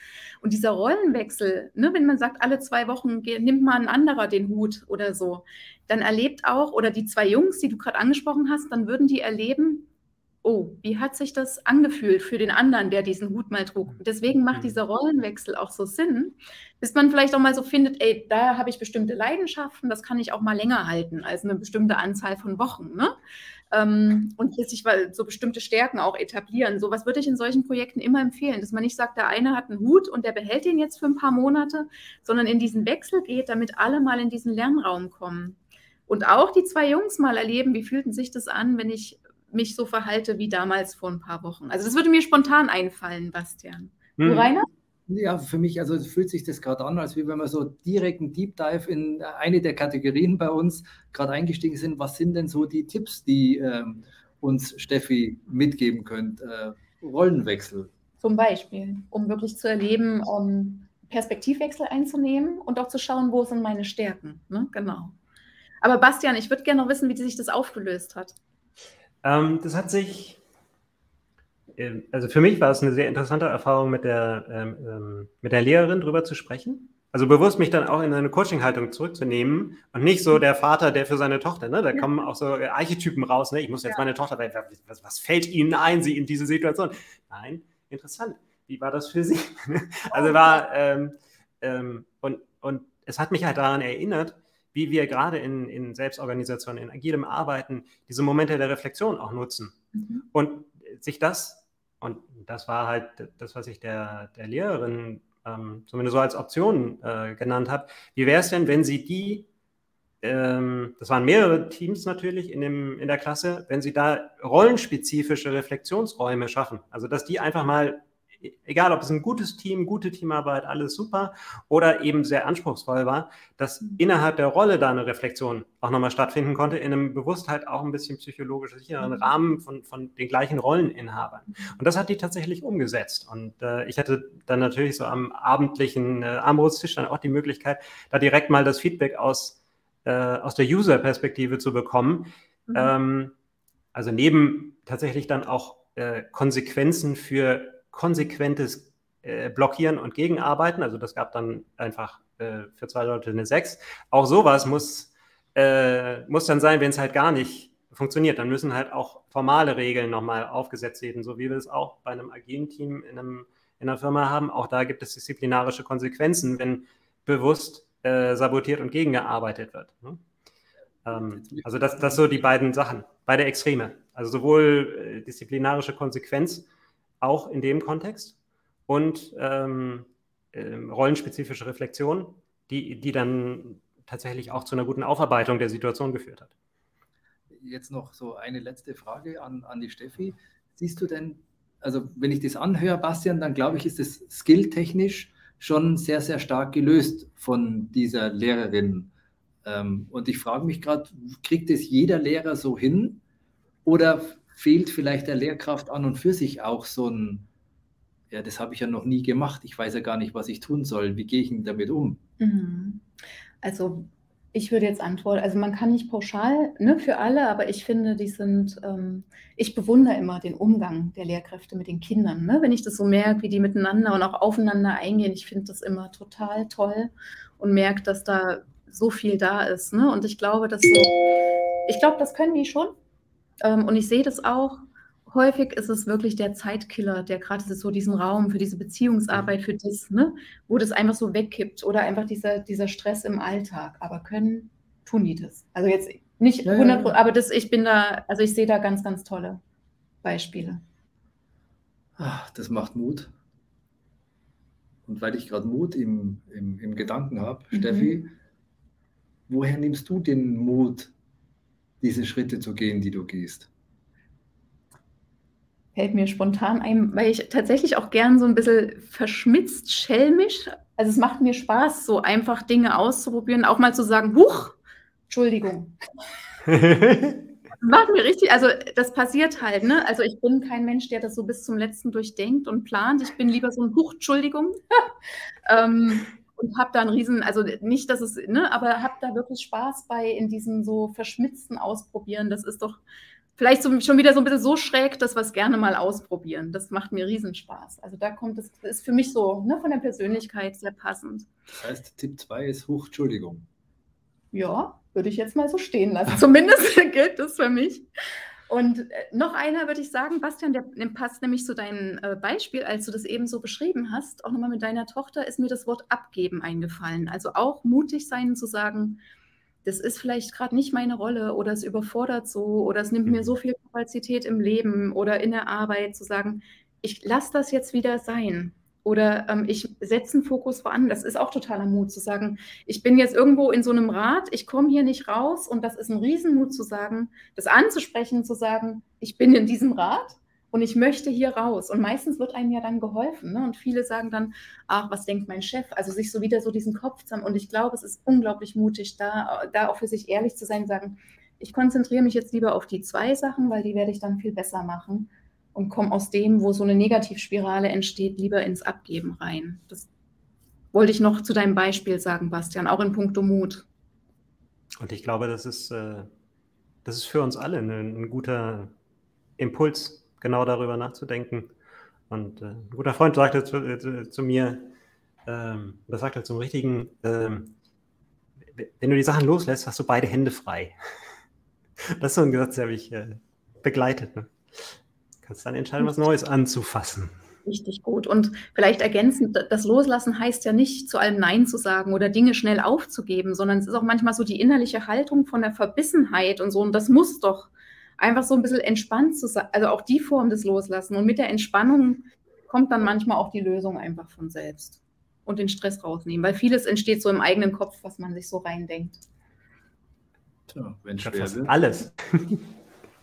Und dieser Rollenwechsel, ne, wenn man sagt, alle zwei Wochen nimmt mal ein anderer den Hut oder so, dann erlebt auch, oder die zwei Jungs, die du gerade angesprochen hast, dann würden die erleben, oh, wie hat sich das angefühlt für den anderen, der diesen Hut mal trug? Deswegen macht mhm. dieser Rollenwechsel auch so Sinn, bis man vielleicht auch mal so findet, ey, da habe ich bestimmte Leidenschaften, das kann ich auch mal länger halten als eine bestimmte Anzahl von Wochen. Ne? Ähm, und sich so bestimmte Stärken auch etablieren. So was würde ich in solchen Projekten immer empfehlen, dass man nicht sagt, der eine hat einen Hut und der behält den jetzt für ein paar Monate, sondern in diesen Wechsel geht, damit alle mal in diesen Lernraum kommen. Und auch die zwei Jungs mal erleben, wie fühlten sich das an, wenn ich mich so verhalte wie damals vor ein paar Wochen. Also das würde mir spontan einfallen, Bastian. Hm. Du, Rainer? Ja, für mich, also fühlt sich das gerade an, als wie wenn wir so direkt einen Deep Dive in eine der Kategorien bei uns gerade eingestiegen sind. Was sind denn so die Tipps, die ähm, uns Steffi mitgeben könnt? Äh, Rollenwechsel. Zum Beispiel, um wirklich zu erleben, um Perspektivwechsel einzunehmen und auch zu schauen, wo sind meine Stärken. Ne? Genau. Aber Bastian, ich würde gerne noch wissen, wie sich das aufgelöst hat. Ähm, das hat sich also für mich war es eine sehr interessante Erfahrung, mit der, ähm, ähm, mit der Lehrerin drüber zu sprechen. Also bewusst mich dann auch in eine Coaching-Haltung zurückzunehmen und nicht so der Vater, der für seine Tochter, ne? Da ja. kommen auch so Archetypen raus, ne? Ich muss jetzt ja. meine Tochter, was, was fällt Ihnen ein, sie in diese Situation? Nein, interessant. Wie war das für Sie? (laughs) also war, ähm, ähm, und, und es hat mich halt daran erinnert, wie wir gerade in, in Selbstorganisation, in agilem Arbeiten diese Momente der Reflexion auch nutzen. Mhm. Und sich das und das war halt das, was ich der, der Lehrerin ähm, zumindest so als Option äh, genannt habe. Wie wäre es denn, wenn Sie die, ähm, das waren mehrere Teams natürlich in, dem, in der Klasse, wenn Sie da rollenspezifische Reflexionsräume schaffen? Also, dass die einfach mal egal ob es ein gutes Team, gute Teamarbeit, alles super oder eben sehr anspruchsvoll war, dass innerhalb der Rolle da eine Reflexion auch nochmal stattfinden konnte, in einem Bewusstheit auch ein bisschen psychologisch sicheren mhm. Rahmen von, von den gleichen Rolleninhabern. Und das hat die tatsächlich umgesetzt. Und äh, ich hatte dann natürlich so am abendlichen äh, Armbrusttisch dann auch die Möglichkeit, da direkt mal das Feedback aus, äh, aus der User-Perspektive zu bekommen. Mhm. Ähm, also neben tatsächlich dann auch äh, Konsequenzen für konsequentes äh, Blockieren und Gegenarbeiten. Also das gab dann einfach äh, für zwei Leute eine 6. Auch sowas muss, äh, muss dann sein, wenn es halt gar nicht funktioniert. Dann müssen halt auch formale Regeln nochmal aufgesetzt werden, so wie wir es auch bei einem agilen Team in, einem, in einer Firma haben. Auch da gibt es disziplinarische Konsequenzen, wenn bewusst äh, sabotiert und gegengearbeitet wird. Ne? Ähm, also das, das so die beiden Sachen, beide Extreme. Also sowohl äh, disziplinarische Konsequenz auch in dem Kontext und ähm, äh, rollenspezifische Reflexion, die, die dann tatsächlich auch zu einer guten Aufarbeitung der Situation geführt hat. Jetzt noch so eine letzte Frage an, an die Steffi. Siehst du denn, also wenn ich das anhöre, Bastian, dann glaube ich, ist es skilltechnisch schon sehr, sehr stark gelöst von dieser Lehrerin. Ähm, und ich frage mich gerade, kriegt es jeder Lehrer so hin? Oder fehlt vielleicht der Lehrkraft an und für sich auch so ein, ja, das habe ich ja noch nie gemacht, ich weiß ja gar nicht, was ich tun soll, wie gehe ich denn damit um? Mhm. Also ich würde jetzt antworten, also man kann nicht pauschal ne, für alle, aber ich finde, die sind, ähm, ich bewundere immer den Umgang der Lehrkräfte mit den Kindern. Ne? Wenn ich das so merke, wie die miteinander und auch aufeinander eingehen, ich finde das immer total toll und merke, dass da so viel da ist. Ne? Und ich glaube, dass so, ich glaube, das können die schon. Ähm, und ich sehe das auch. Häufig ist es wirklich der Zeitkiller, der gerade so diesen Raum für diese Beziehungsarbeit, für das, ne, wo das einfach so wegkippt oder einfach dieser, dieser Stress im Alltag. Aber können, tun die das. Also jetzt nicht 100 Prozent, aber das, ich bin da, also ich sehe da ganz, ganz tolle Beispiele. Ach, das macht Mut. Und weil ich gerade Mut im, im, im Gedanken habe, mhm. Steffi, woher nimmst du den Mut, diese Schritte zu gehen, die du gehst? Fällt mir spontan ein, weil ich tatsächlich auch gern so ein bisschen verschmitzt, schelmisch. Also es macht mir Spaß, so einfach Dinge auszuprobieren, auch mal zu sagen, huch, Entschuldigung. macht mir richtig, also das passiert halt, ne? Also ich bin kein Mensch, der das so bis zum letzten durchdenkt und plant. Ich bin lieber so ein Huch, Entschuldigung. (laughs) ähm, und habe da einen riesen, also nicht, dass es, ne, aber habe da wirklich Spaß bei in diesem so verschmitzten Ausprobieren. Das ist doch vielleicht so, schon wieder so ein bisschen so schräg, dass wir es gerne mal ausprobieren. Das macht mir riesen Spaß. Also da kommt es, ist für mich so ne, von der Persönlichkeit sehr passend. Das heißt, Tipp 2 ist Hoch, Entschuldigung. Ja, würde ich jetzt mal so stehen lassen. Zumindest (laughs) gilt das für mich. Und äh, noch einer würde ich sagen, Bastian, der, passt nämlich zu deinem äh, Beispiel, als du das eben so beschrieben hast, auch nochmal mit deiner Tochter, ist mir das Wort abgeben eingefallen. Also auch mutig sein zu sagen, das ist vielleicht gerade nicht meine Rolle oder es überfordert so oder es nimmt mir so mhm. viel Kapazität im Leben oder in der Arbeit, zu sagen, ich lasse das jetzt wieder sein. Oder ähm, ich setze einen Fokus woanders. Das ist auch totaler Mut zu sagen, ich bin jetzt irgendwo in so einem Rad, ich komme hier nicht raus und das ist ein Riesenmut zu sagen, das anzusprechen, zu sagen, ich bin in diesem Rad und ich möchte hier raus. Und meistens wird einem ja dann geholfen. Ne? Und viele sagen dann, ach, was denkt mein Chef? Also sich so wieder so diesen Kopf zusammen. Und ich glaube, es ist unglaublich mutig, da, da auch für sich ehrlich zu sein, sagen, ich konzentriere mich jetzt lieber auf die zwei Sachen, weil die werde ich dann viel besser machen und komme aus dem, wo so eine Negativspirale entsteht, lieber ins Abgeben rein. Das wollte ich noch zu deinem Beispiel sagen, Bastian, auch in puncto Mut. Und ich glaube, das ist, äh, das ist für uns alle ein, ein guter Impuls, genau darüber nachzudenken. Und äh, ein guter Freund sagte zu, äh, zu mir, ähm, das sagte zum richtigen, ähm, wenn du die Sachen loslässt, hast du beide Hände frei. (laughs) Das ist so ein Gesetz, der mich äh, begleitet. Ne? Kannst dann entscheiden, was Neues anzufassen. Richtig gut. Und vielleicht ergänzend, das Loslassen heißt ja nicht, zu allem Nein zu sagen oder Dinge schnell aufzugeben, sondern es ist auch manchmal so die innerliche Haltung von der Verbissenheit und so. Und das muss doch einfach so ein bisschen entspannt zu sein, also auch die Form des Loslassen. Und mit der Entspannung kommt dann manchmal auch die Lösung einfach von selbst und den Stress rausnehmen, weil vieles entsteht so im eigenen Kopf, was man sich so reindenkt. Tja, wenn schwer. Alles.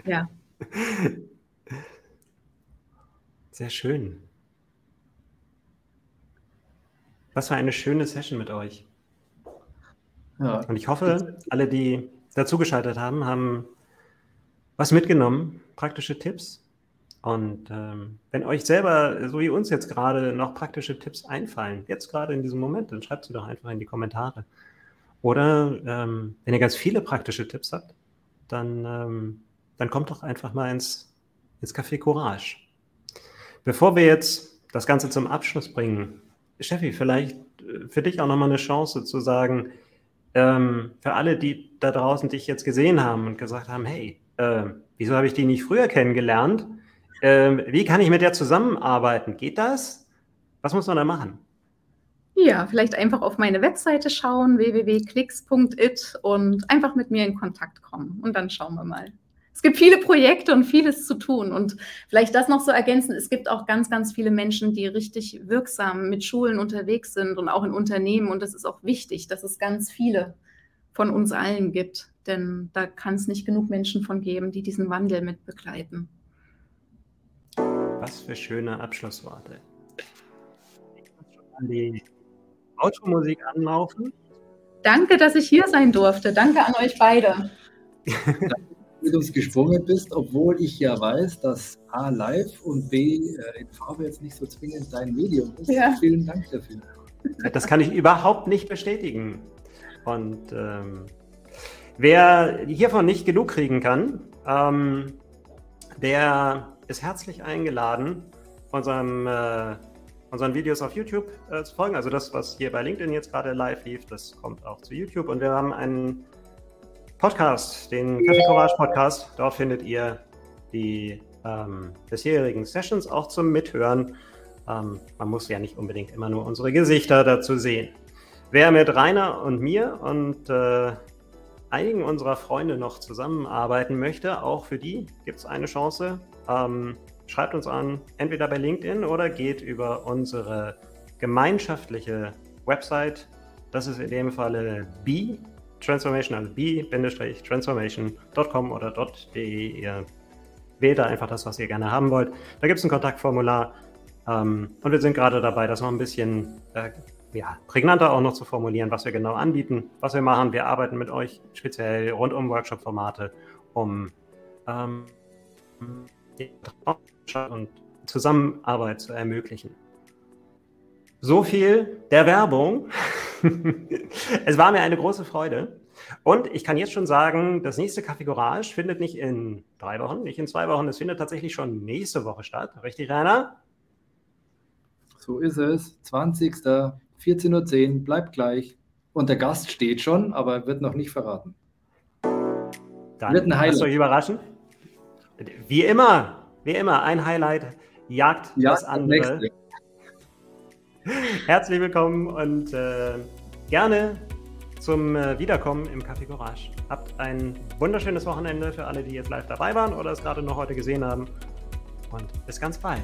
ja. (laughs) Sehr schön. Was für eine schöne Session mit euch. Ja. Und ich hoffe, alle, die dazugeschaltet haben, haben was mitgenommen, praktische Tipps. Und ähm, wenn euch selber, so wie uns jetzt gerade, noch praktische Tipps einfallen, jetzt gerade in diesem Moment, dann schreibt sie doch einfach in die Kommentare. Oder ähm, wenn ihr ganz viele praktische Tipps habt, dann, ähm, dann kommt doch einfach mal ins, ins Café Courage. Bevor wir jetzt das Ganze zum Abschluss bringen, Steffi, vielleicht äh, für dich auch nochmal eine Chance zu sagen, ähm, für alle, die da draußen dich jetzt gesehen haben und gesagt haben, hey, äh, wieso habe ich die nicht früher kennengelernt? Äh, wie kann ich mit der zusammenarbeiten? Geht das? Was muss man da machen? Ja, vielleicht einfach auf meine Webseite schauen, www.klicks.it und einfach mit mir in Kontakt kommen. Und dann schauen wir mal es gibt viele Projekte und vieles zu tun. Und vielleicht das noch so ergänzen, es gibt auch ganz, ganz viele Menschen, die richtig wirksam mit Schulen unterwegs sind und auch in Unternehmen. Und das ist auch wichtig, dass es ganz viele von uns allen gibt. Denn da kann es nicht genug Menschen von geben, die diesen Wandel mit begleiten. Was für schöne Abschlussworte. Ich muss schon an die Automusik anlaufen. Danke, dass ich hier sein durfte. Danke an euch beide. (laughs) mit uns gesprungen bist, obwohl ich ja weiß, dass A live und B äh, in Farbe jetzt nicht so zwingend dein Medium ist. Ja. Vielen Dank dafür. Das kann ich überhaupt nicht bestätigen. Und ähm, wer hiervon nicht genug kriegen kann, ähm, der ist herzlich eingeladen, unserem, äh, unseren Videos auf YouTube äh, zu folgen. Also das, was hier bei LinkedIn jetzt gerade live lief, das kommt auch zu YouTube. Und wir haben einen Podcast, den Kaffee Courage Podcast. Dort findet ihr die ähm, bisherigen Sessions auch zum Mithören. Ähm, man muss ja nicht unbedingt immer nur unsere Gesichter dazu sehen. Wer mit Rainer und mir und äh, einigen unserer Freunde noch zusammenarbeiten möchte, auch für die gibt es eine Chance. Ähm, schreibt uns an, entweder bei LinkedIn oder geht über unsere gemeinschaftliche Website. Das ist in dem Falle B Transformation, also b-transformation.com oder .de. Ihr wählt da einfach das, was ihr gerne haben wollt. Da gibt es ein Kontaktformular. Ähm, und wir sind gerade dabei, das noch ein bisschen äh, ja, prägnanter auch noch zu formulieren, was wir genau anbieten, was wir machen. Wir arbeiten mit euch speziell rund um Workshop-Formate, um ähm, und Zusammenarbeit zu ermöglichen. So viel der Werbung. (laughs) (laughs) es war mir eine große Freude. Und ich kann jetzt schon sagen, das nächste Café Courage findet nicht in drei Wochen, nicht in zwei Wochen, es findet tatsächlich schon nächste Woche statt. Richtig, Rainer? So ist es. 20. 14.10 Uhr, bleibt gleich. Und der Gast steht schon, aber wird noch nicht verraten. Dann wird ein Highlight. euch überraschen. Wie immer, wie immer, ein Highlight jagt ja, das andere. (laughs) Herzlich willkommen und äh, gerne zum äh, Wiederkommen im Café Courage. Habt ein wunderschönes Wochenende für alle, die jetzt live dabei waren oder es gerade noch heute gesehen haben. Und bis ganz bald.